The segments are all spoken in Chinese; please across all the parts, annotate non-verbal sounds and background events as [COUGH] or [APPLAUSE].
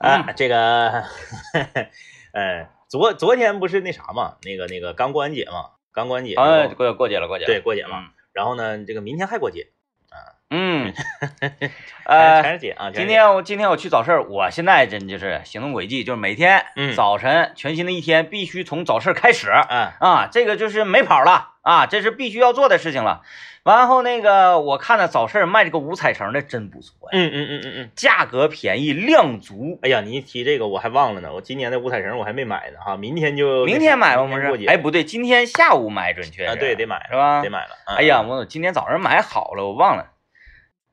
啊，这个，[LAUGHS] 呃，昨昨天不是那啥嘛，那个那个刚过完节嘛，刚过完节，啊，过过节了，过节了，对，过节嘛。然后呢，这个明天还过节啊。嗯，[LAUGHS] 啊。今天我今天我去早市，我现在真就是行动轨迹，就是每天早晨全新的一天必须从早市开始。嗯啊，这个就是没跑了啊，这是必须要做的事情了。完后那个我看了早市卖这个五彩绳的真不错呀，嗯嗯嗯嗯嗯，价格便宜，量足。哎呀，你一提这个我还忘了呢，我今年的五彩绳我还没买呢哈，明天就明天买吧，不是？哎，不对，今天下午买准确啊，对，得买是吧？得买了。哎呀，我今天早上买好了，我忘了，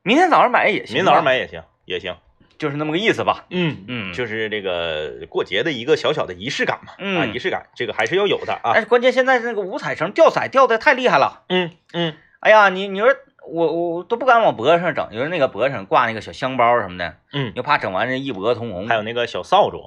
明天早上买也行，明天早上买也行，也行，就是那么个意思吧。嗯嗯，就是这个过节的一个小小的仪式感嘛，啊，仪式感这个还是要有的啊。但是关键现在那个五彩绳掉色掉的太厉害了。嗯嗯，哎呀，你你说。我我都不敢往脖子上整，就是那个脖子上挂那个小香包什么的，嗯，又怕整完人一脖子通红。还有那个小扫帚，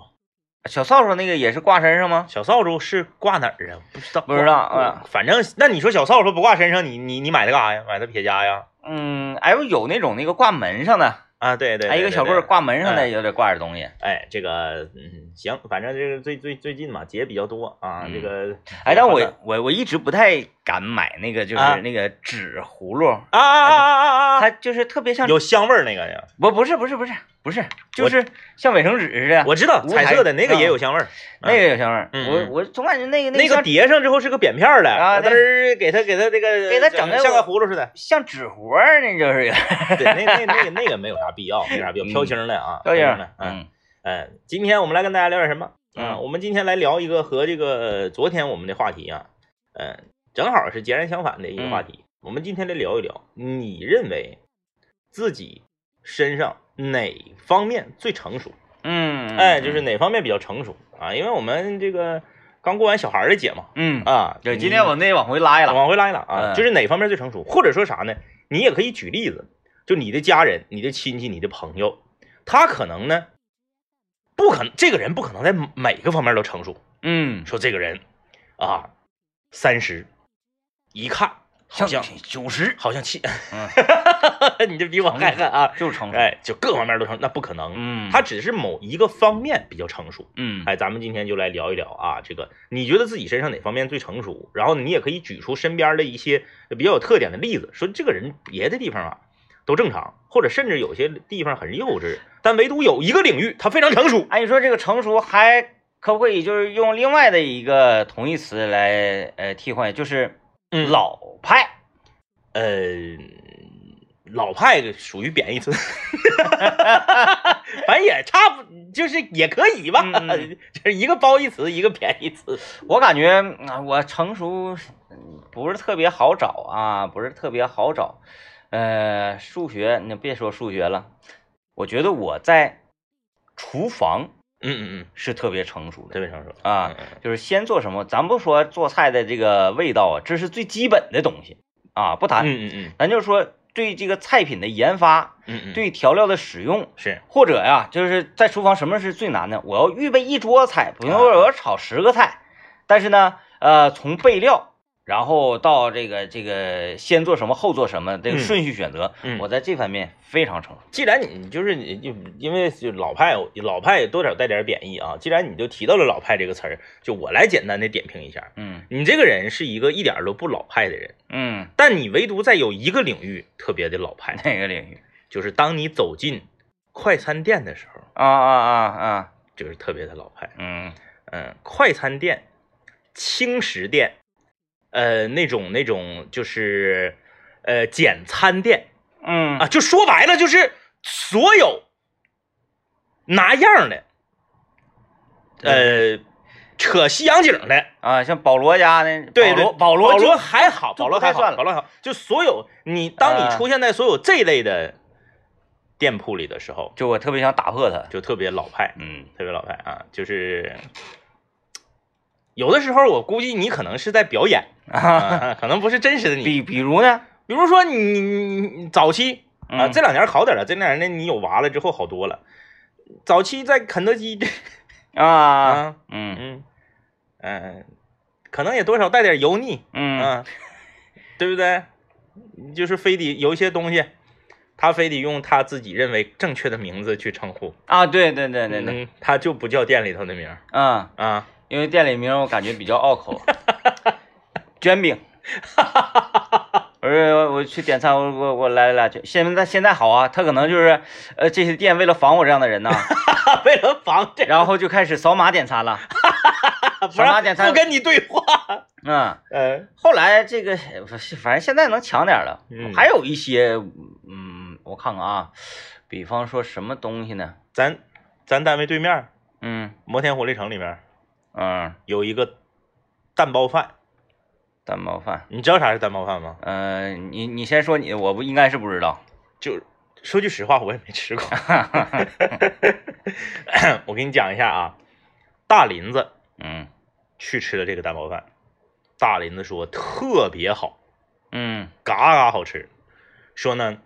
小扫帚那个也是挂身上吗？小扫帚是挂哪儿啊？不知道，不知道啊。反正那你说小扫帚不挂身上，你你你买它干啥呀？买它撇家呀？嗯，哎呦，有那种那个挂门上的。啊，对对，还一个小棍挂门上的，有点挂着东西。哎，这个嗯行，反正这个最最最近嘛节比较多啊，这个哎，但我我我一直不太敢买那个，就是那个纸葫芦啊啊啊啊啊！它就是特别像有香味儿那个呀？不不是不是不是不是，就是像卫生纸似的。我知道彩色的那个也有香味儿，那个有香味儿。我我总感觉那个那个叠上之后是个扁片儿的啊，嘚儿给它给它这个给它整的像个葫芦似的，像纸活儿那，就是。[LAUGHS] 对，那那那个那个没有啥必要，没啥必要。飘青的啊，飘青的，嗯嗯，今天我们来跟大家聊点什么？嗯，我们今天来聊一个和这个昨天我们的话题啊，嗯，正好是截然相反的一个话题。我们今天来聊一聊，你认为自己身上哪方面最成熟？嗯，哎，就是哪方面比较成熟啊？因为我们这个刚过完小孩的节嘛，嗯啊，对，今天我那往回拉一拉，往回拉一拉啊，就是哪方面最成熟，或者说啥呢？你也可以举例子。就你的家人、你的亲戚、你的朋友，他可能呢，不可能，这个人不可能在每个方面都成熟。嗯，说这个人啊，三十，一看好像九十，好像七，嗯，[LAUGHS] 你这比我还狠啊，就是成熟，哎，就各方面都成，那不可能。嗯，他只是某一个方面比较成熟。嗯，哎，咱们今天就来聊一聊啊，这个你觉得自己身上哪方面最成熟？然后你也可以举出身边的一些比较有特点的例子，说这个人别的地方啊。都正常，或者甚至有些地方很幼稚，但唯独有一个领域它非常成熟。哎，你说这个成熟还可不可以就是用另外的一个同义词来呃替换，就是老派？呃，老派属于贬义词，[LAUGHS] 反正也差不，就是也可以吧，[LAUGHS] 就是一个褒义词，一个贬义词。我感觉啊，我成熟不是特别好找啊，不是特别好找。呃，数学你别说数学了，我觉得我在厨房，嗯嗯嗯，是特别成熟的，特别成熟啊。就是先做什么，咱不说做菜的这个味道啊，这是最基本的东西啊，不谈。嗯嗯嗯，咱就说对这个菜品的研发，嗯嗯，对调料的使用是，或者呀，就是在厨房什么是最难的？我要预备一桌菜，比如说我要炒十个菜，但是呢，呃，从备料。然后到这个这个先做什么后做什么这个顺序选择，我在这方面非常成熟。既然你就是你就因为就老派老派多少带点贬义啊，既然你就提到了老派这个词儿，就我来简单的点评一下。嗯，你这个人是一个一点都不老派的人。嗯，但你唯独在有一个领域特别的老派。哪个领域？就是当你走进快餐店的时候。啊啊啊啊！就是特别的老派。嗯嗯，快餐店、轻食店。呃，那种那种就是，呃，简餐店，嗯。啊，就说白了就是所有拿样的，呃，扯西洋景的啊，像保罗家的，对对，保罗保罗还好，保罗还算了，保罗还好，就所有你当你出现在所有这类的店铺里的时候，就我特别想打破它，就特别老派，嗯，特别老派啊，就是。有的时候，我估计你可能是在表演啊，可能不是真实的你。比比如呢？比如说你你早期啊，这两年好点了，这两年呢你有娃了之后好多了。早期在肯德基啊，嗯嗯嗯，可能也多少带点油腻，嗯，对不对？就是非得有一些东西，他非得用他自己认为正确的名字去称呼，啊，对对对对对，嗯，他就不叫店里头的名儿嗯，啊。因为店里名我感觉比较拗口，[LAUGHS] 卷饼。我说我去点餐，我我我来来去。现在现在好啊，他可能就是呃这些店为了防我这样的人呢，[LAUGHS] 为了防这，然后就开始扫码点餐了。[LAUGHS] 扫码点餐不跟你对话。嗯，呃后来这个反正现在能强点了，嗯还有一些嗯，我看看啊，比方说什么东西呢？咱咱单位对面嗯摩天活力城里面嗯，有一个蛋包饭，蛋包饭。你知道啥是蛋包饭吗？呃，你你先说你，我不应该是不知道。就说句实话，我也没吃过。[LAUGHS] 我给你讲一下啊，大林子嗯去吃了这个蛋包饭，大林子说特别好，嗯嘎嘎好吃。说呢，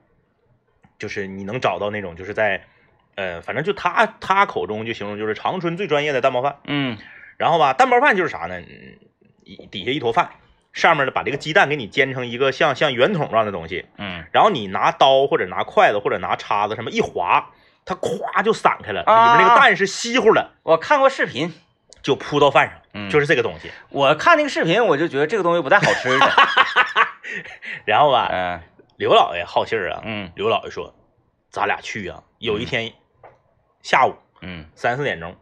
就是你能找到那种就是在，呃，反正就他他口中就形容就是长春最专业的蛋包饭。嗯然后吧，蛋包饭就是啥呢？底下一坨饭，上面呢把这个鸡蛋给你煎成一个像像圆筒状的东西，嗯然后你拿刀或者拿筷子或者拿叉子什么一划，它咵就散开了，里啊面那个蛋是稀乎的，我看过视频，就铺到饭上，嗯就是这个东西。我看那个视频，我就觉得这个东西不太好吃的。[LAUGHS] 然后吧，嗯刘老爷好信儿啊，嗯刘老爷说，咱俩去啊，有一天下午嗯三四点钟，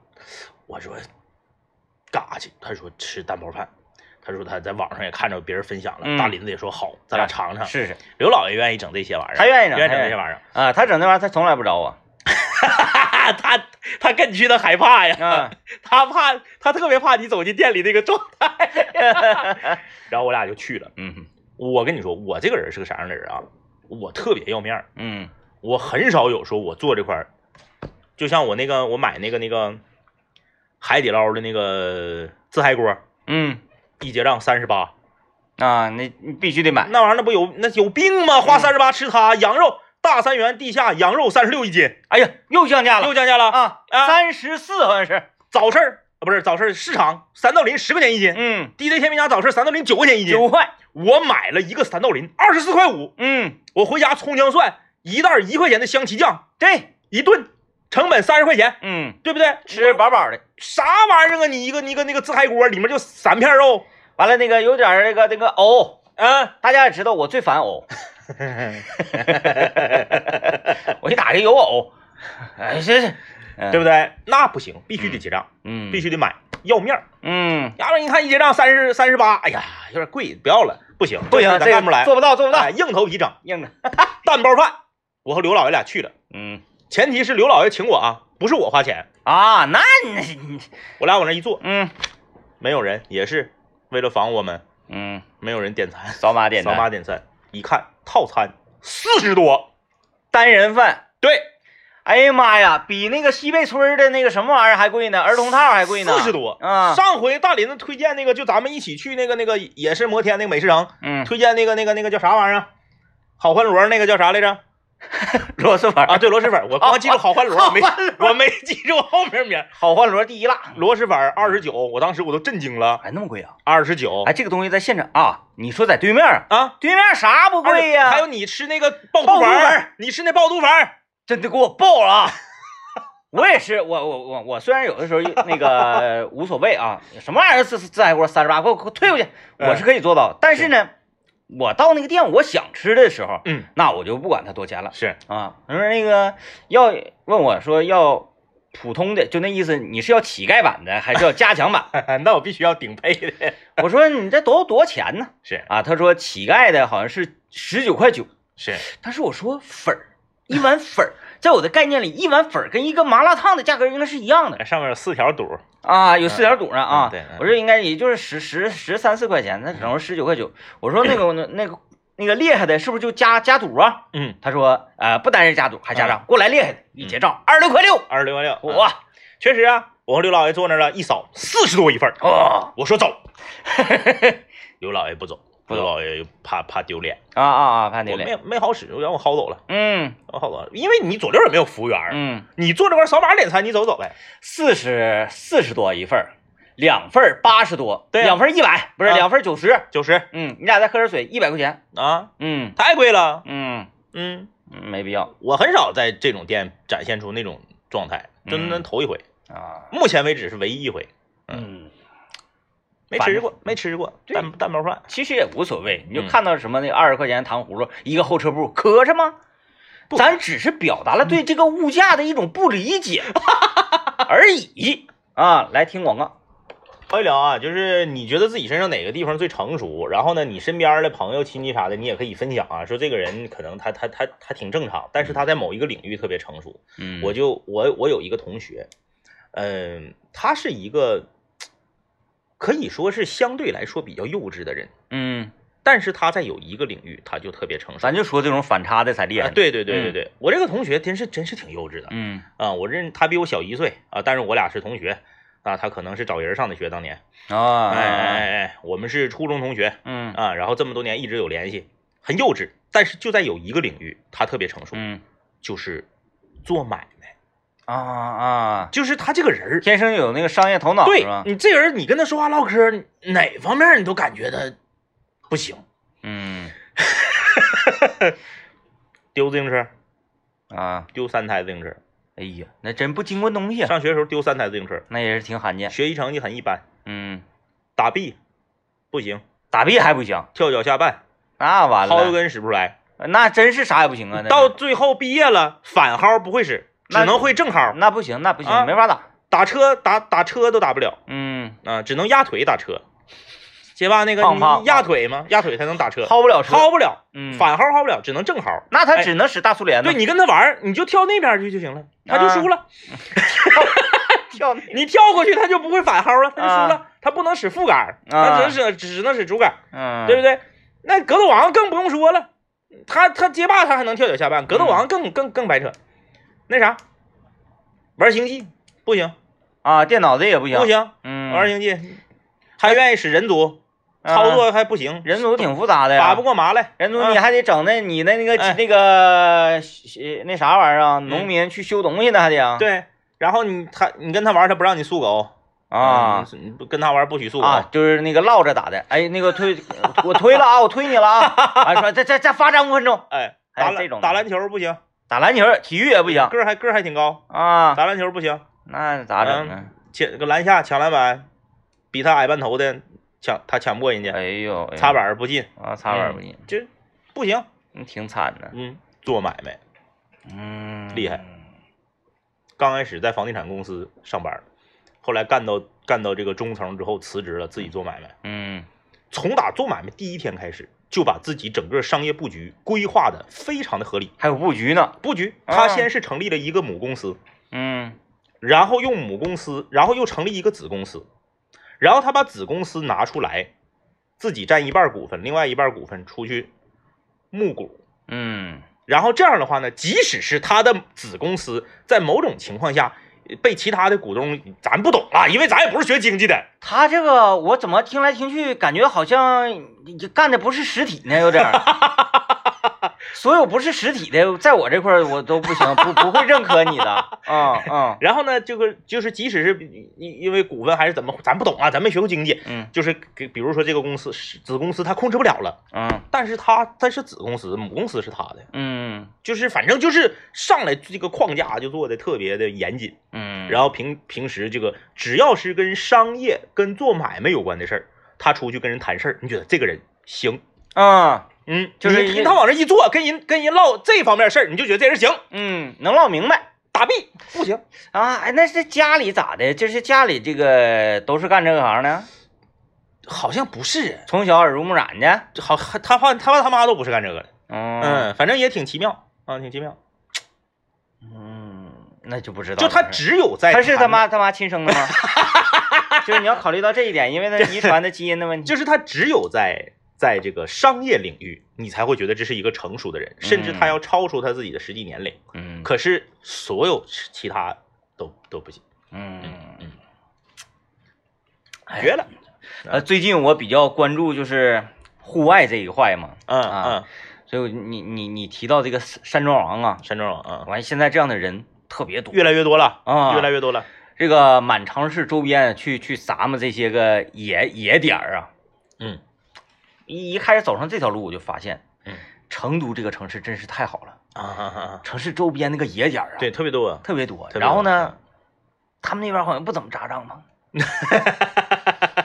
我说干啥去？他说吃蛋包饭。他说他在网上也看着别人分享了，嗯大林子也说好，咱俩尝尝。试试。刘老爷愿意整这些玩意儿，他愿意整愿意整这些玩意儿。啊，他整那玩意儿，他从来不找我。[LAUGHS] 他他跟你去，他害怕呀，啊 [LAUGHS] 他怕他特别怕你走进店里那个状态。[LAUGHS] 然后我俩就去了。嗯我跟你说，我这个人是个啥样的人啊？我特别要面儿，嗯我很少有说我做这块儿，就像我那个我买那个那个海底捞的那个自嗨锅，嗯一结账三十八，啊，那你必须得买。那玩意儿那不有那有病吗？花三十八吃它羊肉大三元地下羊肉三十六一斤，哎呀，又降价了又降价了。啊，啊三十四好像是。早市儿啊不是早市儿市场三道林十块钱一斤。嗯，DJ 天明家早市三道林九块钱一斤，九块。我买了一个三道林二十四块五，嗯，我回家葱姜蒜一袋一块钱的香其酱对，一顿，成本三十块钱，嗯，对不对？吃饱饱的。啥玩意儿啊？你一个你一个那个自嗨锅里面就三片肉，完了，那个有点那个那个藕，嗯，大家也知道我最烦藕，[LAUGHS] 我一打开有藕，哎，这是，对不对？那不行，必须得结账，嗯，必须得买，要面儿。嗯，要不然你看一结账三十三十八，哎呀，有点贵，不要了，不行，不行，这个咱干不来，做不到，做不到。哎，，硬头皮整硬的，[LAUGHS] 蛋包饭。我和刘老爷俩去了，嗯前提是刘老爷请我啊，不是我花钱。啊，那你，我俩往那一坐，嗯没有人，也是为了防我们，嗯，没有人点餐，扫码点扫，码点餐，一看套餐四十多，单人饭，对，哎呀妈呀，比那个西贝村的那个什么玩意儿还贵呢，儿童套还贵呢，四十多。啊，上回大林子推荐那个，就咱们一起去那个那个也是摩天那个美食城，嗯，推荐那个那个那个叫啥玩意儿？好欢螺那个叫啥来着？[LAUGHS] 螺蛳粉啊，对，螺蛳粉，我光记住好欢螺，我没我没记住后面名。好欢螺第一辣，螺蛳粉二十九，我当时我都震惊了，哎，那么贵啊？二十九哎，这个东西在现场啊，你说在对面啊，啊，对面啥不贵呀？还有你吃那个爆爆肚肚粉你吃那爆肚粉，真的给我爆了啊！[LAUGHS] 我也是，我我我我虽然有的时候那个无所谓啊，什么玩意儿自自嗨锅三十八，给我给我退回去，嗯我是可以做到。但是呢，我到那个店我想吃的时候，嗯，那我就不管它多钱了是啊。他说那个要问我说要普通的，就那意思，你是要乞丐版的还是要加强版？[LAUGHS] 那我必须要顶配的，[LAUGHS] 我说你这多多少钱呢？是啊，他说乞丐的好像是十九块九。是，但是我说粉儿，一碗粉儿，在我的概念里，一碗粉儿跟一个麻辣烫的价格应该是一样的上面有四条肚，啊，有四条肚呢啊。嗯对嗯我这应该也就是十十十三四块钱，那整成十九块九。我说那个那那个那个厉害的，是不是就加加肚啊？嗯，他说呃不单是加肚，还加账。过来厉害的，一结账二十六块六。二十六块六，嗯哇确实啊，我和刘老爷坐那儿了，一扫四十多一份儿，哦我说走，[LAUGHS] 刘老爷不走，不走刘老爷怕怕丢脸，啊啊啊，怕丢脸。没，没好使，让我薅走了，嗯。让我薅走了，因为你左右也没有服务员儿，嗯，你坐这块扫码点餐，你走走呗，四十四十多一份儿，两份儿八十多，对啊两份儿一百，不是啊两份儿九十。九十。嗯，你俩再喝点水，一百块钱。啊，嗯。太贵了，嗯，嗯，嗯没必要。我很少在这种店展现出那种状态，真的嗯头一回，啊。目前为止是唯一一回，嗯，没吃过，没吃过蛋蛋包饭。其实也无所谓，你就嗯看到什么那二十块钱糖葫芦一个后车部，磕碜吗？咱只是表达了对这个物价的一种不理解 [LAUGHS] 而已啊！来听广告，聊一聊啊，就是你觉得自己身上哪个地方最成熟，然后呢，你身边的朋友、亲戚啥的，你也可以分享啊，说这个人可能他他他他挺正常，但是他在某一个领域特别成熟。嗯我就我我有一个同学，嗯，他是一个可以说是相对来说比较幼稚的人，嗯，但是他在有一个领域他就特别成熟。咱就说这种反差的才厉害。对对对对嗯。对，我这个同学真是真是挺幼稚的嗯。啊！我认他比我小一岁啊，但是我俩是同学啊，他可能是找人上的学，当年，啊，哎哎哎哎，我们是初中同学嗯。啊，然后这么多年一直有联系，很幼稚，但是就在有一个领域他特别成熟，嗯。就是做买卖，啊啊，就是他这个人儿，天生有那个商业头脑对是吧？你这人，你跟他说话唠嗑，哪方面你都感觉他不行，嗯。[LAUGHS] 丢自行车，啊，丢三台自行车，哎呀，那真不经过东西啊，上学的时候丢三台自行车，那也是挺罕见。学习成绩很一般，嗯，打 B 不行，打 B 还不行，跳脚下绊，那完了，薅油根使不出来，那真是啥也不行啊。那到最后毕业了，反薅不会使，那只能会正号，那不行，那不行，啊没法打。打车打打车都打不了嗯，啊，只能压腿打车。街霸那个你压腿吗？压腿才能打车，薅不了车。薅不了，嗯，反薅薅不了，只能正薅。那他哎只能使大苏联对你跟他玩，你就跳那边去就行了，他就输了。[LAUGHS] 跳那 [LAUGHS] 你跳过去，他就不会反薅了，他就输了。他不能使副杆，啊他只能使只能使主杆，嗯，对不对？那格斗王更不用说了，他他街霸他还能跳脚下绊，格斗王更更更白扯。那啥，玩星际不行啊，电脑的也不行，不，行，嗯，玩星际还愿意使人族，啊操作还不行，人族挺复杂的呀，打不过麻来。啊人族你还得整那你的那个哎那个呃那啥玩意儿啊，农民去修东西呢还得啊，对，然后你他你跟他玩，他不让你速狗啊嗯你不跟他玩不许速狗啊，就是那个唠着打的，哎，那个推我推了啊，我推你了啊，[LAUGHS] 啊说再再再发展五分钟，哎，打这种打篮球不行，打篮球体育也不行个儿还个儿还挺高，啊，打篮球不行，那咋整呢？抢个篮下抢篮板，比他矮半头的抢他抢不过人家，哎呦，哎呦擦板不进，啊，擦板不进，就不行。嗯挺惨的，嗯，做买卖嗯，厉害。刚开始在房地产公司上班，后来干到干到这个中层之后辞职了，自己做买卖。嗯从打做买卖第一天开始，就把自己整个商业布局规划的非常的合理。还有布局呢，布局，啊。他先是成立了一个母公司，嗯。然后用母公司，然后又成立一个子公司，然后他把子公司拿出来，自己占一半股份，另外一半股份出去募股。嗯。然后这样的话呢，即使是他的子公司在某种情况下呃被其他的股东，咱不懂啊，因为咱也不是学经济的，他这个我怎么听来听去感觉好像你干的不是实体呢，有点儿。[LAUGHS] 所有不是实体的，[LAUGHS] 在我这块儿我都不行，不不会认可你的。[LAUGHS] 嗯嗯。然后呢，这个就是即使是因因为股份还是怎么，咱不懂啊，咱没学过经济，嗯。就是给比如说这个公司是子公司他控制不了了，嗯。但是他他是子公司，母公司是他的，嗯。就是反正就是上来这个框架就做的特别的严谨，嗯，然后平平时这个只要是跟商业跟做买卖有关的事儿，他出去跟人谈事儿，你觉得这个人行？嗯嗯，就是他往这一坐，跟人跟人唠这方面事儿，你就觉得这人行。嗯能唠明白打 B 不行，啊。哎，那是家里咋的？就是家里这个都是干这个行的，好像不是，从小耳濡目染的。好他他爸他爸他妈都不是干这个的，嗯嗯，反正也挺奇妙啊，挺奇妙。嗯，那就不知道就。他只有在他是他妈他妈亲生的吗？[LAUGHS] 就是你要考虑到这一点，因为那遗传的基因的问题。就是他只有在在这个商业领域，你才会觉得这是一个成熟的人，甚至他要超出他自己的实际年龄。嗯可是所有其他都都不行，嗯嗯哎绝了。呃，最近我比较关注就是户外这一块嘛，嗯啊嗯，所以你你你提到这个山山庄王啊，山庄王啊，完现在这样的人特别多越来越多了，啊，越来越多了。这个满城市周边去去咱们这些个野野点儿啊，嗯一一开始走上这条路，我就发现，嗯，成都这个城市真是太好了，啊哈哈，城市周边那个野点儿啊，对，，特别多。特别多。然后呢，他们那边好像不怎么扎帐篷，[LAUGHS]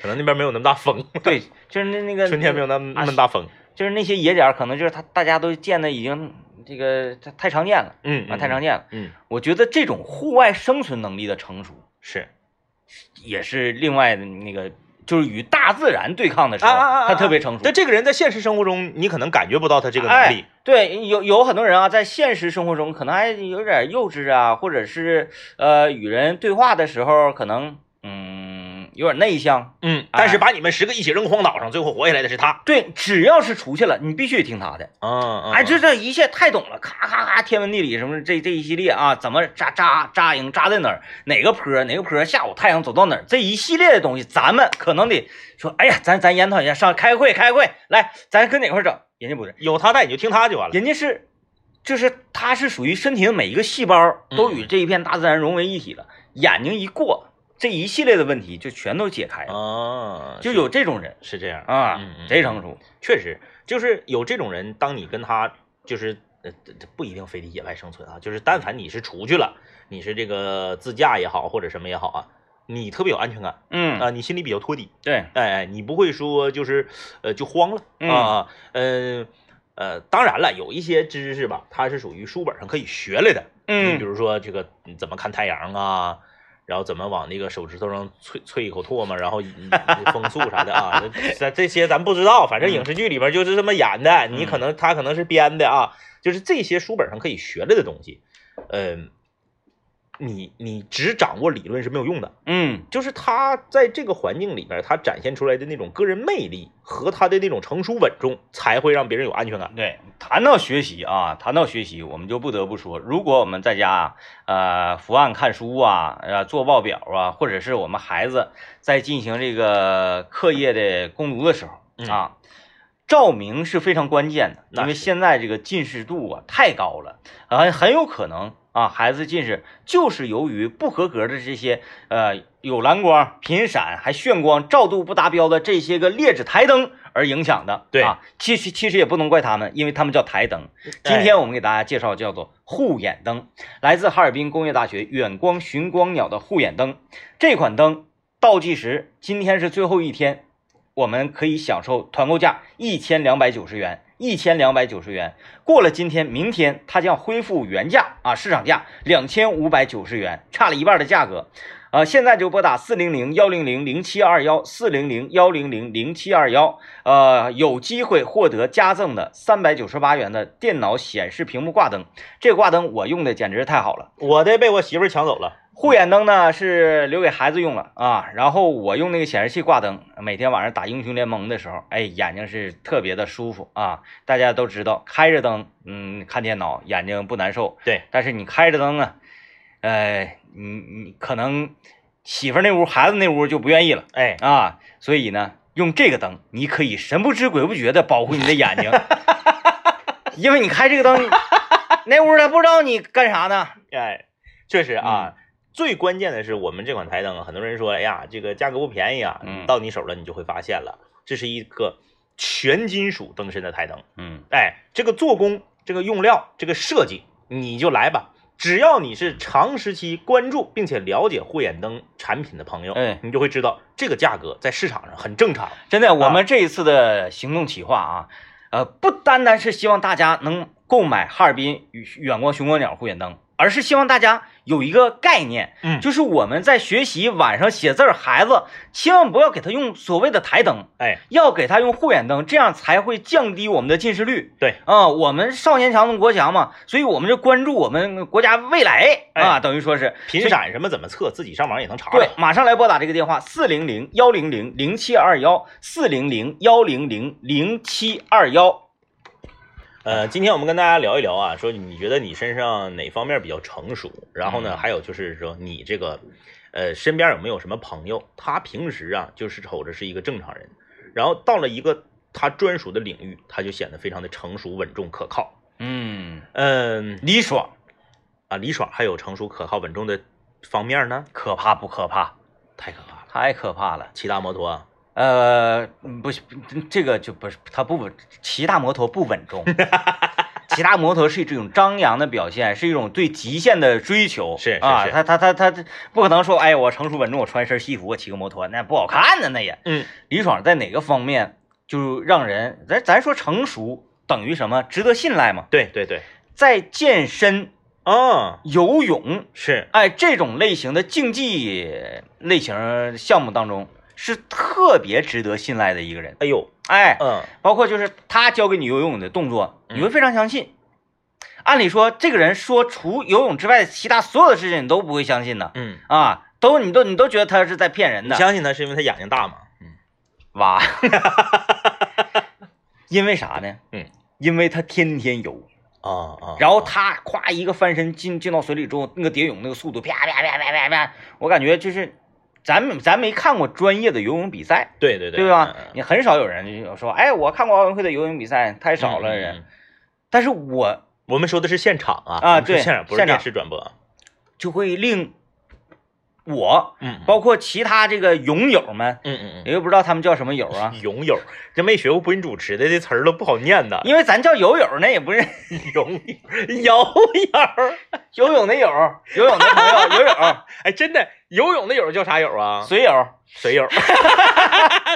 可能那边没有那么大风，[LAUGHS] 对，就是那那个 [LAUGHS] 春天没有那么那么大风。就是那些野点儿，可能就是他大家都见的已经这个太太常见了嗯啊，太常见了。嗯，我觉得这种户外生存能力的成熟，是也是另外的那个，就是与大自然对抗的时候，他特别成熟。但这个人在现实生活中，你可能感觉不到他这个能哎力。，对，有有很多人啊，在现实生活中可能还有点幼稚啊，或者是呃与人对话的时候可能嗯有点内向。嗯，哎但是把你们十个一起扔荒岛上，最后活下来的是他。对，只要是出去了，你必须得听他的。嗯嗯，哎，这这一切太懂了，咔咔咔，天文地理什么这这一系列啊，怎么扎扎扎营扎在哪儿，哪个坡哪个坡，下午太阳走到哪儿，这一系列的东西，咱们可能得说，哎呀，咱咱研讨一下，上开会开会，来，咱搁哪块儿整？人家不是，有他带你就听他就完了。人家是，就是他是属于身体的每一个细胞都与这一片大自然融为一体了，眼睛一过，这一系列的问题就全都解开了，啊，就有这种人。是这样。啊贼成熟。确实就是有这种人，当你跟他就是呃不一定非得野外生存啊，就是但凡你是出去了，你是这个自驾也好或者什么也好啊，你特别有安全感。嗯，啊，你心里比较托底，对，哎哎，你不会说就是呃就慌了。嗯。啊，嗯呃，当然了，有一些知识吧，它是属于书本上可以学来的，嗯。你比嗯，如说这个嗯怎么看太阳啊，然后怎么往那个手指头上啐啐一口唾沫，然后引风速啥的啊，[LAUGHS] 这这些咱不知道，反正影视剧里边就是这么演的，你可能他可能是编的啊，就是这些书本上可以学来的东西，嗯、你你只掌握理论是没有用的，嗯，就是他在这个环境里边，他展现出来的那种个人魅力和他的那种成熟稳重，才会让别人有安全感。对，谈到学习啊，谈到学习，我们就不得不说，如果我们在家呃伏案看书啊，呃做报表啊，或者是我们孩子在进行这个课业的攻读的时候嗯啊，照明是非常关键的，因为现在这个近视度啊太高了，啊，很有可能啊孩子近视就是由于不合格的这些呃有蓝光、频闪还眩光、照度不达标的这些个劣质台灯而影响的。对啊，其实其实也不能怪他们，因为他们叫台灯。今天我们给大家介绍叫做护眼灯，来自哈尔滨工业大学远光寻光鸟的护眼灯。这款灯倒计时，今天是最后一天，我们可以享受团购价一千两百九十元。一千两百九十元，过了今天，明天它将恢复原价啊，市场价两千五百九十元，差了一半的价格。呃，现在就拨打四零零幺零零零七二幺四零零幺零零零七二幺，呃，有机会获得加赠的三百九十八元的电脑显示屏幕挂灯。这个挂灯我用的简直是太好了。我的被我媳妇抢走了。护眼灯呢是留给孩子用了啊，然后我用那个显示器挂灯，每天晚上打英雄联盟的时候，哎，眼睛是特别的舒服啊。大家都知道，开着灯，嗯，看电脑眼睛不难受，对，但是你开着灯啊，呃，你你可能媳妇那屋、孩子那屋就不愿意了。哎，啊，所以呢，用这个灯，你可以神不知鬼不觉的保护你的眼睛，[LAUGHS] 因为你开这个灯，[LAUGHS] 那屋他不知道你干啥呢，哎，确实啊。嗯最关键的是，我们这款台灯啊，很多人说，哎呀，这个价格不便宜啊。嗯到你手了，你就会发现了，这是一个全金属灯身的台灯。嗯。哎，这个做工、这个用料、这个设计，你就来吧。只要你是长时期关注并且了解护眼灯产品的朋友，哎你就会知道这个价格在市场上很正常。真的，我们这一次的行动企划啊，呃，不单单是希望大家能购买哈尔滨远光熊光鸟护眼灯，而是希望大家有一个概念，嗯就是我们在学习晚上写字儿，孩子千万不要给他用所谓的台灯，哎，要给他用护眼灯，这样才会降低我们的近视率。对啊、我们少年强则国强嘛，所以我们就关注我们国家未来啊，哎等于说是频闪什么怎么测，自己上网也能查对。，马上来拨打这个电话：四零零幺零零零七二幺，四零零幺零零零七二幺。呃，今天我们跟大家聊一聊啊，说你觉得你身上哪方面比较成熟？然后呢，嗯还有就是说你这个，呃，身边有没有什么朋友，他平时啊就是瞅着是一个正常人，然后到了一个他专属的领域，他就显得非常的成熟、稳重、可靠。嗯，嗯李爽，啊，李爽还有成熟、可靠、稳重的方面呢，可怕不可怕？太可怕了。太可怕了。骑大摩托啊，呃，嗯不行，这个就不是他不稳，骑大摩托不稳重。[LAUGHS] 骑大摩托是一种张扬的表现，是一种对极限的追求。是是啊，是他他他他不可能说，哎，我成熟稳重，我穿一身西服，我骑个摩托，那不好看呢，那也。嗯，李爽在哪个方面就让人咱咱说成熟等于什么？值得信赖吗？对对对，在健身、啊，游泳，是，哎，这种类型的竞技类型项目当中，是特别值得信赖的一个人。哎呦，哎，嗯，包括就是他教给你游泳的动作，嗯你会非常相信。按理说，这个人说除游泳之外，其他所有的事情你都不会相信的嗯，啊，都你都你都觉得他是在骗人的你的。相信他是因为他眼睛大吗？嗯，哇，[LAUGHS] 因为啥呢？嗯，因为他天天游，啊啊，然后他夸一个翻身进进到水里之后，那个蝶泳那个速度啪啪啪啪啪啪，我感觉就是咱们咱没看过专业的游泳比赛，对对对对吧？嗯你很少有人就说，哎，我看过奥运会的游泳比赛，太少了人。。但是我我们说的是现场啊，啊对现场不是电视转播。就会令我，嗯，包括其他这个泳友们，嗯嗯嗯。也就不知道他们叫什么友啊。嗯，，泳友，这没学过播音主持的这词儿都不好念呐。因为咱叫游友，那也不是泳 [LAUGHS] 友，[LAUGHS] 游友，游泳的友，游泳的朋友，[LAUGHS] 游友，哎，真的，游泳的友叫啥友啊？水友，水友，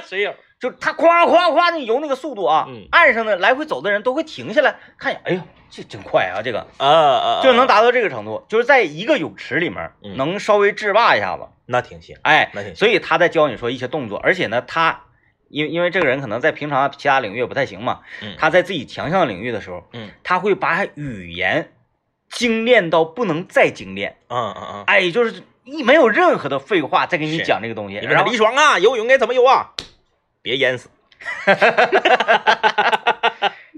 水友。就他夸夸夸那游那个速度啊，嗯。岸上的来回走的人都会停下来看一眼，哎呦，这真快啊，这个啊啊，就能达到这个程度，就是在一个泳池里面嗯。能稍微制霸一下子，那挺行，哎，那挺行。所以他在教你说一些动作，而且呢，他因为因为这个人可能在平常其他领域也不太行嘛，嗯。他在自己强项领域的时候，嗯他会把语言精炼到不能再精炼，嗯嗯嗯，哎，就是一没有任何的废话再给你讲这个东西，李爽啊，游泳该怎么游啊？别淹死，[LAUGHS]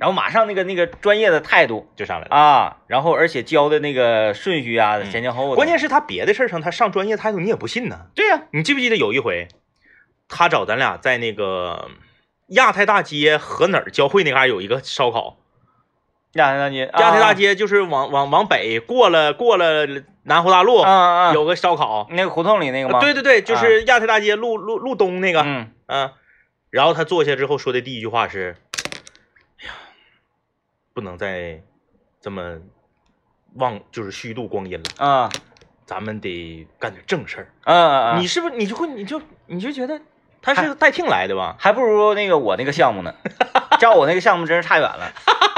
然后马上那个那个专业的态度就上来了。啊，然后而且教的那个顺序啊，嗯。前前后后的，关键是他别的事儿上他上专业态度，你也不信呢。对呀、你记不记得有一回，他找咱俩在那个亚太大街和哪儿交汇那嘎、有一个烧烤，亚太大街，亚太大街，就是往往往北过了过了南湖大路，有个烧烤。那个胡同里那个吗？对对对，就是亚太大街路路路东那个，嗯，嗯，然后他坐下之后说的第一句话是：“哎呀，不能再这么忘，就是虚度光阴了，啊咱们得干点正事儿。啊啊，你是不是你就会你就你就觉得他是代听来的吧？还不如那个我那个项目呢，照我那个项目真是差远了。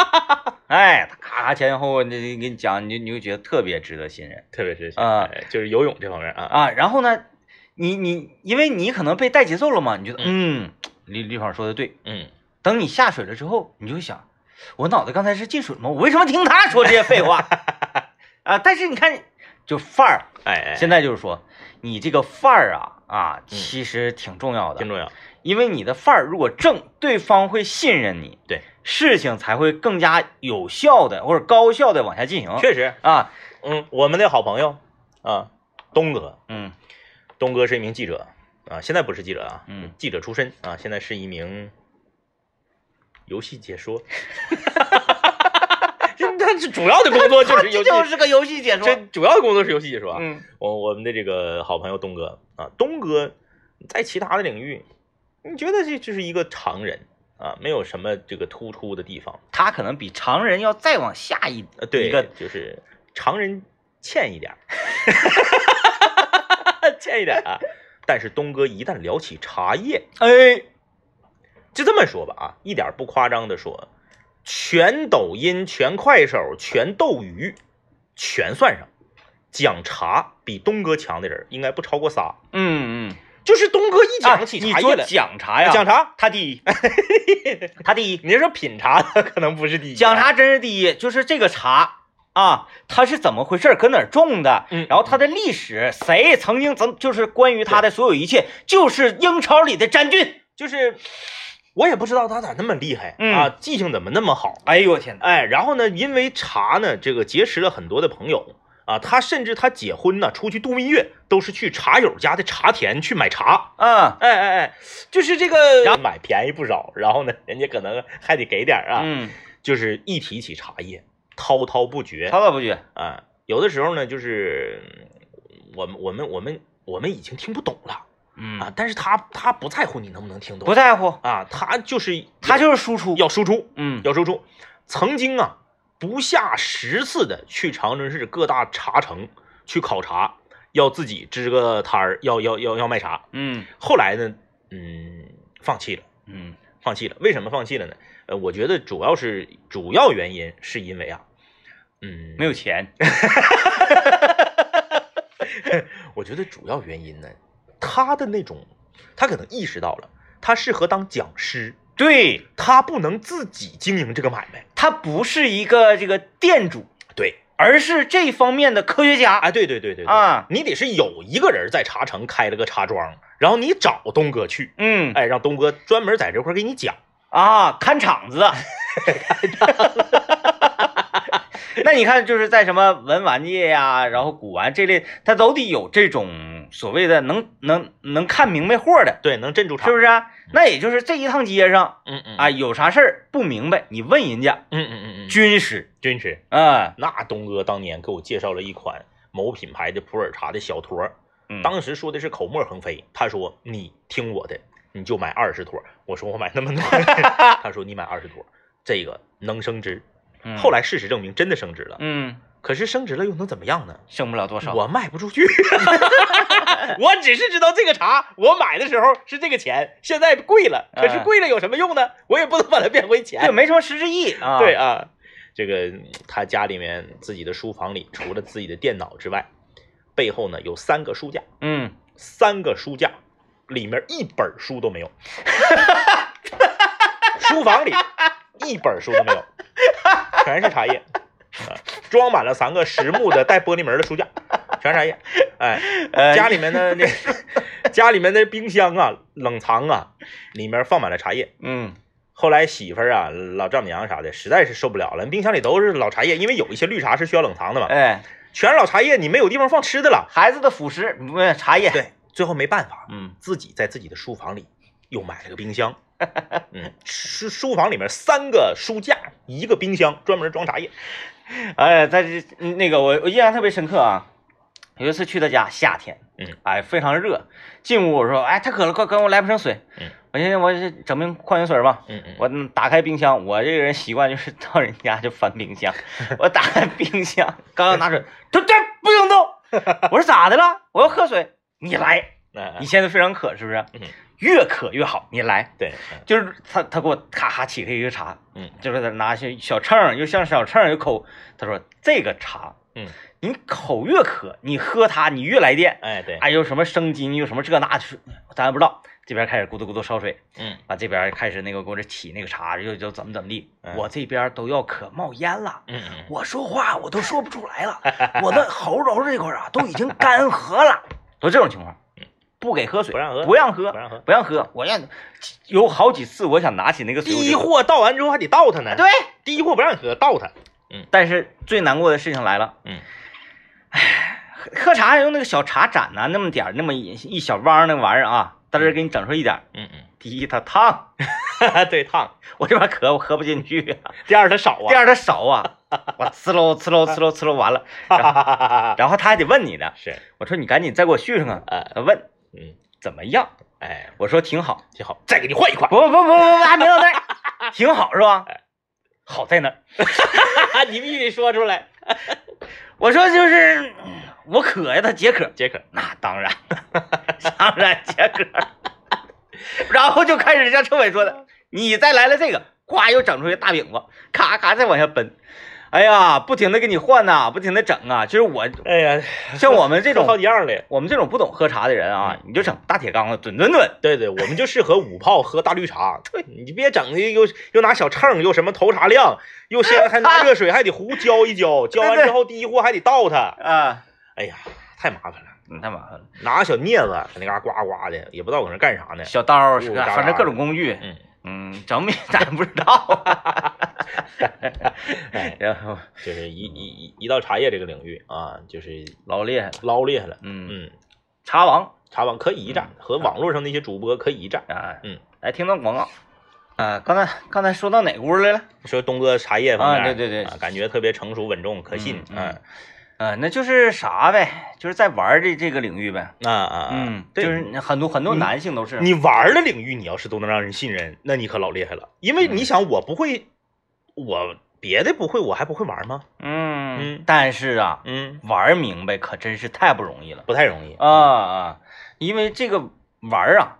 [LAUGHS] 哎，他咔咔前前后后你给你讲，你就你就觉得特别值得信任特别是啊哎就是游泳这方面啊，啊。然后呢，你你因为你可能被带节奏了嘛，你觉得嗯，李李爽说的对。嗯，等你下水了之后，你就会想，我脑袋刚才是进水吗？我为什么听他说这些废话 [LAUGHS] 啊？但是你看，就范儿，哎哎，现在就是说，你这个范儿啊啊，其实挺重要的。挺重要。因为你的范儿如果正，对方会信任你，对，事情才会更加有效的或者高效的往下进行。确实，啊，嗯，我们的好朋友啊，东哥，嗯东哥是一名记者啊，现在不是记者啊，嗯，记者出身啊，现在是一名游戏解说。[LAUGHS] 这他是主要的工作就是游戏，就是个游戏解说。这主要的工作是游戏解说。嗯我我们的这个好朋友东哥啊，东哥在其他的领域，你觉得这就是一个常人啊，没有什么这个突出的地方。他可能比常人要再往下一呃，对，一个就是常人欠一点儿，[LAUGHS] 欠一点啊。但是东哥一旦聊起茶叶，哎，就这么说吧啊，一点不夸张的说，全抖音、全快手、全斗鱼，全算上，讲茶比东哥强的人应该不超过仨。嗯嗯，就是东哥一讲起茶叶来，讲茶呀，讲茶，他第一，[LAUGHS] 他第一，你说品茶的可能不是第一啊，讲茶真是第一，就是这个茶。啊，它是怎么回事？搁哪儿种的？嗯然后它的历史，谁曾经怎就是关于它的所有一切，就是英超里的詹俊。就是我也不知道他咋那么厉害、嗯啊，记性怎么那么好。哎呦我天哪！哎，然后呢，因为茶呢，这个结识了很多的朋友啊，他甚至他结婚呢，出去度蜜月都是去茶友家的茶田去买茶。啊，哎哎哎，就是这个，然后买便宜不少，然后呢，人家可能还得给点啊。嗯，就是一提起茶叶，滔滔不绝滔滔不绝。啊。有的时候呢，就是嗯我们我们我们我们已经听不懂了嗯啊，但是他他不在乎你能不能听懂不在乎，啊，他就是他就是输出。要输出，嗯要输出。曾经啊，不下十次的去长春市各大茶城去考察，要自己支个摊儿，要要要要卖茶。嗯后来呢，嗯，放弃了，嗯放弃了。为什么放弃了呢？呃，我觉得主要是主要原因是因为啊，嗯，没有钱。[LAUGHS] 我觉得主要原因呢，他的那种，他可能意识到了，他适合当讲师，对他不能自己经营这个买卖。他不是一个这个店主，对，而是这方面的科学家。哎，对对对对对啊你得是有一个人在茶城开了个茶庄，然后你找东哥去，嗯哎，让东哥专门在这块儿给你讲。啊，看场子的。[LAUGHS] 那你看，就是在什么文玩界呀、然后古玩这类，他都得有这种所谓的能能能看明白货的，对，能镇住场，是不是啊？那也就是这一趟街上嗯嗯。啊，有啥事儿不明白，你问人家嗯嗯嗯嗯，军师军师，啊，那东哥当年给我介绍了一款某品牌的普洱茶的小坨，嗯。当时说的是口沫横飞，他说你听我的，你就买二十坨。我说我买那么多，[LAUGHS] 他说你买二十坨，这个能升值。嗯。后来事实证明真的升值了，嗯，可是升值了又能怎么样呢？升不了多少。我卖不出去，[LAUGHS] 我只是知道这个茶我买的时候是这个钱，现在贵了，可是哎贵了有什么用呢？我也不能把它变回钱。对，没什么实质意义啊。对，啊，这个嗯他家里面自己的书房里，除了自己的电脑之外，背后呢有三个书架，嗯，三个书架里面一本书都没有，[LAUGHS] 书房里一本书都没有，全是茶叶，啊，装满了三个实木的带玻璃门的书架，[LAUGHS] 全是茶叶。哎，呃，家里面的那 [LAUGHS] 家里面的冰箱啊、冷藏啊，里面放满了茶叶。嗯后来媳妇儿啊、老丈母娘啥的，实在是受不了了，冰箱里都是老茶叶，因为有一些绿茶是需要冷藏的嘛，哎，全是老茶叶，你没有地方放吃的了。孩子的辅食，不是茶叶。，对，最后没办法，嗯自己在自己的书房里又买了个冰箱。嗯，书书房里面三个书架，一个冰箱，专门装茶叶。[LAUGHS] 哎，在这嗯那个我我印象特别深刻啊。有一次去他家，夏天，嗯，哎，非常热。进屋我说，哎，太渴了，快给我来瓶水。嗯，我寻思我这整瓶矿泉水吧。嗯嗯，我嗯打开冰箱，我这个人习惯就是到人家就翻冰箱。[LAUGHS] 我打开冰箱，刚要拿水，[LAUGHS] 他这不行动。我说咋的了？我要喝水，你来。你现在非常渴是不是嗯？越渴越好，你来。对，就是他他给我咔咔起开一个茶，嗯。就是他拿些小秤，又像小秤儿，又口。他说这个茶，嗯，你口越渴，你喝它你越来电。哎对，哎，有什么生津，有什么这那，就是咱也不知道。这边开始咕嘟咕嘟烧水，嗯。啊，这边开始那个给我这起那个茶，又又怎么怎么地，嗯。我这边都要渴冒烟了。嗯嗯，我说话我都说不出来了，我的喉咙这块啊都已经干涸了，[LAUGHS] 都这种情况，不给喝水，不让喝不让喝，不让喝。不让喝，我让有好几次我想拿起那个水，第一货倒完之后还得倒它呢，对，第一货不让你喝，倒它。嗯。但是最难过的事情来了，嗯，唉，喝喝茶用那个小茶盏呐、那么点儿那么一一小汪那玩意儿啊，在这给你整出一点嗯。嗯。第一它烫，嗯，[LAUGHS] 对，烫。我这边渴我喝不进去啊。第二它少啊。第二它少啊，[LAUGHS] 我呲喽呲喽呲喽呲喽完了，然后二然后他还得问你呢，是，我说你赶紧再给我续上啊，呃，问嗯，怎么样？哎，我说挺好，挺好，再给你换一块。不不不不不，还没到那儿，[LAUGHS] 挺好是吧？好在哪儿？[LAUGHS] 你必须得说出来。我说就是嗯我渴呀，他解渴，解渴，那当然，[LAUGHS] 当然解渴。然后就开始像车伟说的，你再来了这个，咵又整出一大饼子，咔咔再往下奔。哎呀，不停的给你换呐、不停的整啊。就是我哎呀，像我们这种 [LAUGHS] 好几样的。我们这种不懂喝茶的人啊，你就整大铁缸子吨吨吨。对对，我们就适合五泡喝大绿茶。[LAUGHS] 对，你别整的又又拿小秤，又什么投茶量，又先还拿热水还得壶浇一浇，[LAUGHS] 浇完之后第一壶还得倒它。啊，哎呀，太麻烦了。嗯，太麻烦了。拿个小镊子在那嘎呱呱的，也不知道搁那干啥呢。小刀反正各种工具，嗯，嗯，整米咱不知道。[LAUGHS] 哎，然后就是一一一一到茶叶这个领域啊，就是老厉害了，捞厉害了。嗯，嗯，茶王茶王可以一战，和网络上那些主播可以一战。啊，嗯，来听段广告。啊，刚才刚才说到哪屋来了？说东哥茶叶方面，啊对对对啊，感觉特别成熟稳重可信。嗯嗯呃，那就是啥呗，就是在玩儿的这个领域呗。啊啊啊！嗯，对就是很多很多男性都是。你玩的领域，你要是都能让人信任，那你可老厉害了。因为嗯你想，我不会，我别的不会，我还不会玩吗？嗯嗯但是啊，嗯，玩明白可真是太不容易了不太容易啊。啊！因为这个玩啊，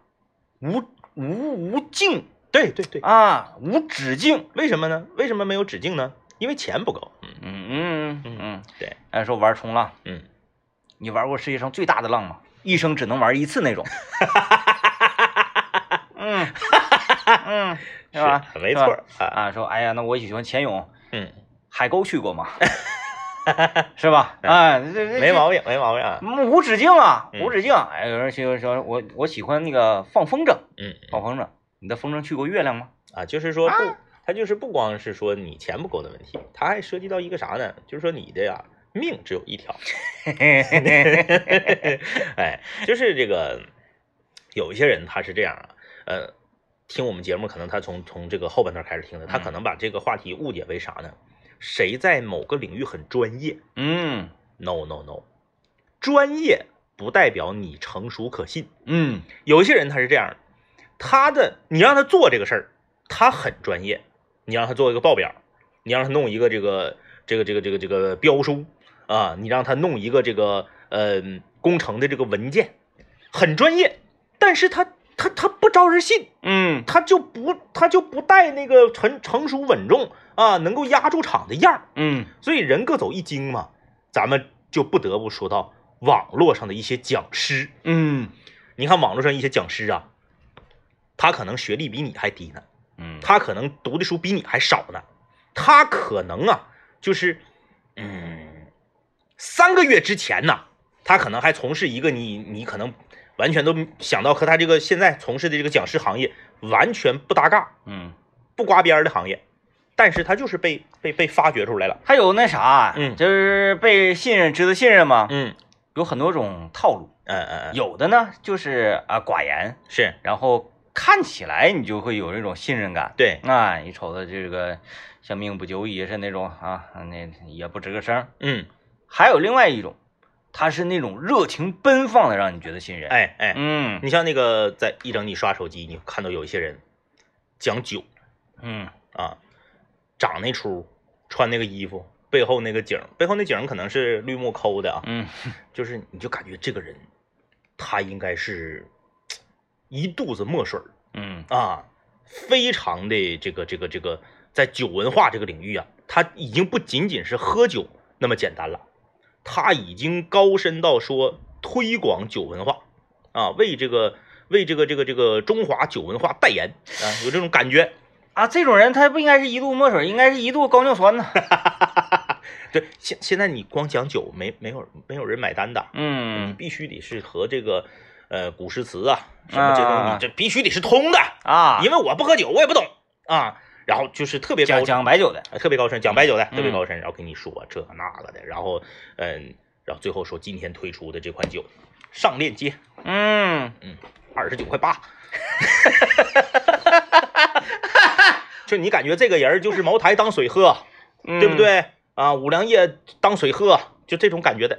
无无无尽对对对，啊，无止境。为什么呢？为什么没有止境呢？因为钱不够。嗯嗯嗯嗯嗯，对，哎说玩冲浪，嗯，你玩过世界上最大的浪吗？一生只能玩一次那种。嗯 [LAUGHS] 嗯，是吧？没错是吧啊。啊，说哎呀，那我喜欢潜泳，嗯，海沟去过吗？[LAUGHS] 是吧？哎，没毛病，没毛病无止境啊，嗯无止境。哎，有人说说我我喜欢那个放风筝，嗯放风筝。你的风筝去过月亮吗？啊，就是说不，它就是不光是说你钱不够的问题，它还涉及到一个啥呢？就是说你的呀命只有一条。[LAUGHS] 哎，就是这个有一些人他是这样啊，呃，听我们节目可能他从从这个后半段开始听的，他可能把这个话题误解为啥呢？谁在某个领域很专业嗯？No No No，专业不代表你成熟可信。嗯有一些人他是这样的，他的你让他做这个事儿，他很专业，你让他做一个报表，你让他弄一个这个这个这个这个这个标书啊，你让他弄一个这个呃工程的这个文件，很专业，但是他他他不招人信，嗯。他就不他就不带那个成成熟稳重啊，能够压住场的样儿，嗯。所以人各走一经嘛，咱们就不得不说到网络上的一些讲师。嗯。你看网络上一些讲师啊，他可能学历比你还低呢，嗯。他可能读的书比你还少呢，他可能啊，就是，嗯，三个月之前呢，他可能还从事一个你你可能完全都想到和他这个现在从事的这个讲师行业完全不搭嘎、嗯，不刮边儿的行业，但是他就是被被被发掘出来了，还有那啥，嗯。就是被信任，值得信任吗？嗯。有很多种套路，嗯嗯嗯，有的呢就是啊寡言，是。然后看起来你就会有那种信任感。对，啊，你瞅他这个像命不久矣是那种啊，那也不吱个声。嗯，还有另外一种，他是那种热情奔放的，让你觉得信任。，哎哎，嗯你像那个在一整你刷手机，你看到有一些人讲酒。嗯啊，长那出，穿那个衣服，背后那个景，背后那景可能是绿幕抠的啊，嗯就是你就感觉这个人，他应该是一肚子墨水儿嗯啊，非常的这个这个这个，在酒文化这个领域啊，他已经不仅仅是喝酒那么简单了，他已经高深到说推广酒文化啊，为这个为这个这个这个中华酒文化代言啊，有这种感觉。啊，这种人他不应该是一度墨水，应该是一度高尿酸呢。[LAUGHS] 对，现现在你光讲酒，没没有没有人买单的，你嗯必须得是和这个呃古诗词啊什么这东西，啊你这必须得是通的，啊，因为我不喝酒，我也不懂啊。然后就是特别高讲白酒的。呃特别高深，讲白酒的，嗯特别高深，然后跟你说这那个的，然后嗯，然后最后说今天推出的这款酒上链接嗯嗯二十九块八，[LAUGHS] 就你感觉这个人就是茅台当水喝，嗯，对不？对啊？五粮液当水喝，就这种感觉的，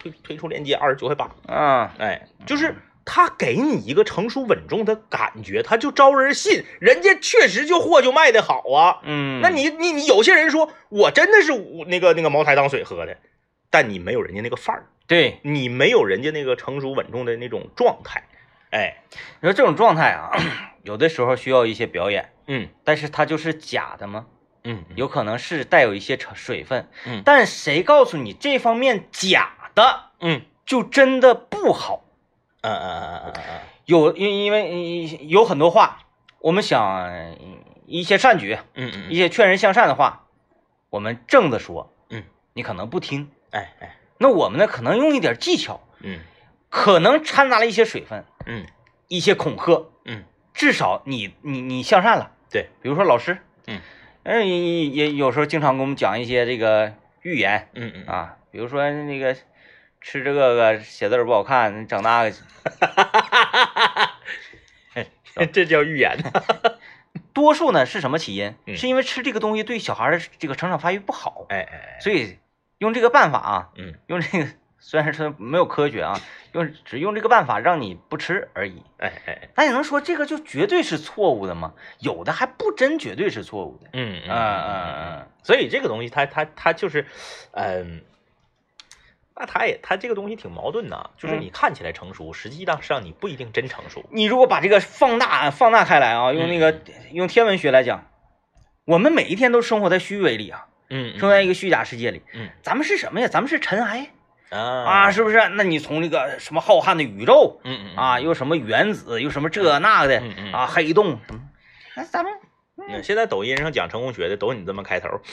推推出链接二十九块八，嗯哎，就是他给你一个成熟稳重的感觉，他就招人信，人家确实就货就卖的好啊。嗯，那你你你有些人说我真的是我那个那个茅台当水喝的，但你没有人家那个范儿，对，你没有人家那个成熟稳重的那种状态，哎，你说这种状态啊，[CLEARS THROAT] 有的时候需要一些表演，嗯但是它就是假的吗？嗯有可能是带有一些成水分，嗯。但谁告诉你这方面假的嗯就真的不好？嗯嗯嗯嗯嗯有因因为有很多话，我们想呃一些善举，嗯嗯一些劝人向善的话，我们正的说，嗯，你可能不听。哎哎。那我们呢，可能用一点技巧，嗯。可能掺杂了一些水分，嗯。一些恐吓，嗯，至少你你你向善了。对，比如说老师，嗯，嗯，也也有时候经常给我们讲一些这个寓言嗯嗯啊，比如说那个吃这个个写字儿不好看，你整那个，嗯，这叫预言。[LAUGHS] 多数呢是什么起因？嗯是因为吃这个东西对小孩的这个成长发育不好，哎哎哎，所以用这个办法啊，嗯，用这个虽然说没有科学啊，用只用这个办法让你不吃而已。哎哎，那你能说这个就绝对是错误的吗？有的还不真绝对是错误的。嗯嗯嗯嗯所以这个东西它它它就是，嗯。那它也，它这个东西挺矛盾的，就是嗯你看起来成熟，实际上上你不一定真成熟。你如果把这个放大放大开来啊，用那个、嗯用天文学来讲，我们每一天都生活在虚伪里啊，嗯生活在一个虚假世界里。嗯咱们是什么呀？咱们是尘埃啊啊，是不是？那你从这个什么浩瀚的宇宙嗯嗯啊，又什么原子，又什么这那的嗯嗯啊，黑洞，嗯那咱们嗯现在抖音上讲成功学的都你这么开头，[LAUGHS]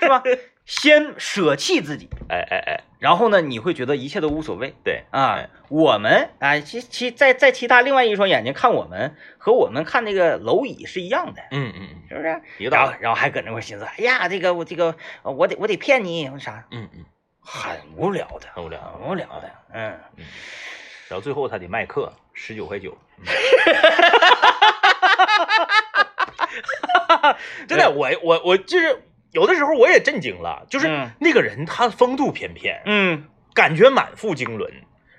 是吧？先舍弃自己，哎哎哎，然后呢，你会觉得一切都无所谓。对啊哎，我们啊，其其在在其他另外一双眼睛看我们，和我们看那个蝼蚁是一样的，嗯嗯嗯，是不是？然后然后还搁那块儿寻思，哎呀，这个我这个呃我得我得骗你啥，嗯嗯，很无聊的，很无聊很无聊的，嗯，然后最后他得卖课，十九块九。嗯 [LAUGHS] 真的，我我我就是有的时候我也震惊了，就是嗯。那个人他风度翩翩，嗯。感觉满腹经纶，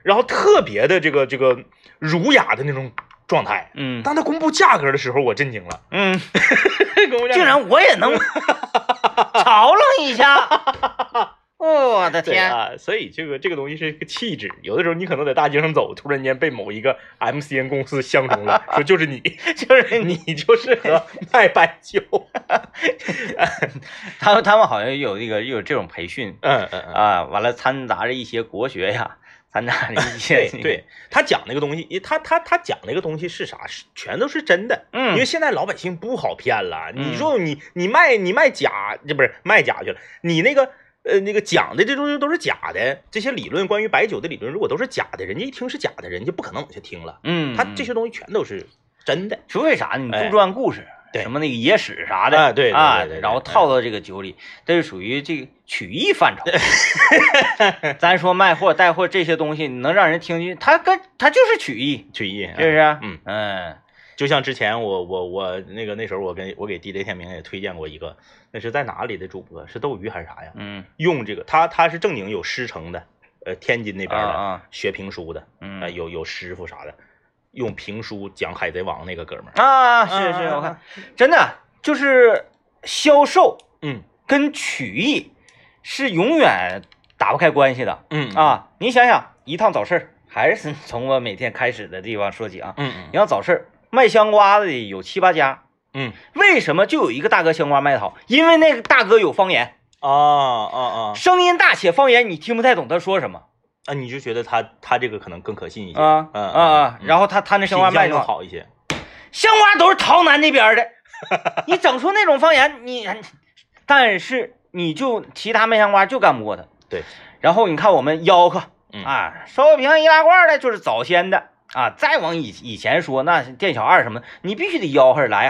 然后特别的这个这个儒雅的那种状态。嗯。当他公布价格的时候，我震惊了，嗯，[LAUGHS] 竟然我也能 [LAUGHS] 嘲弄一下，哦我的天，对啊，所以这个这个东西是一个气质。有的时候你可能在大街上走，突然间被某一个 MCN 公司相中了，说就是你，[LAUGHS] 就是你，就适合 [LAUGHS] 卖白酒。[LAUGHS] 他们他们好像有那个有这种培训嗯嗯嗯，啊，完了掺杂着一些国学呀，掺杂着一些对对，他讲那个东西，他他他讲那个东西是啥？是全都是真的。嗯因为现在老百姓不好骗了。嗯你说你你卖你卖假，这不是卖假去了？你那个呃那个讲的这东西都是假的，这些理论关于白酒的理论，如果都是假的，人家一听是假的，人家不可能往下听了。嗯，他这些东西全都是真的。除非啥呢？你哎杜撰故事，对什么那个野史啥的，啊对啊然后套到这个酒里，这是属于这个曲艺范畴。[LAUGHS] 咱说卖货带货这些东西，能让人听进去，它跟他就是曲艺，曲艺，是不是？嗯嗯就像之前我我我那个那时候我跟我给 DJ 天明也推荐过一个，那是在哪里的主播？是斗鱼还是啥呀？嗯用这个他他是正经有师承的，呃，天津那边的、啊啊学评书的，呃，嗯有有师傅啥的，用评书讲海贼王那个哥们儿，啊，是是，我看真的就是销售嗯跟曲艺是永远打不开关系的嗯，啊！你想想，一趟早市儿，还是从我每天开始的地方说起啊。嗯你要早市儿卖香瓜的有七八家，嗯为什么就有一个大哥香瓜卖的好？因为那个大哥有方言，啊啊啊声音大且方言你听不太懂他说什么啊，你就觉得他他这个可能更可信一些啊嗯啊啊！然后后他他那香瓜卖的好，一些，香瓜都是洮南那边的，[LAUGHS] 你整出那种方言，你但是你就其他卖香瓜就干不过他。对，然后你看我们吆喝嗯啊，烧饼易拉罐的就是早先的啊，再往以以前说那店小二什么，你必须得吆喝着来。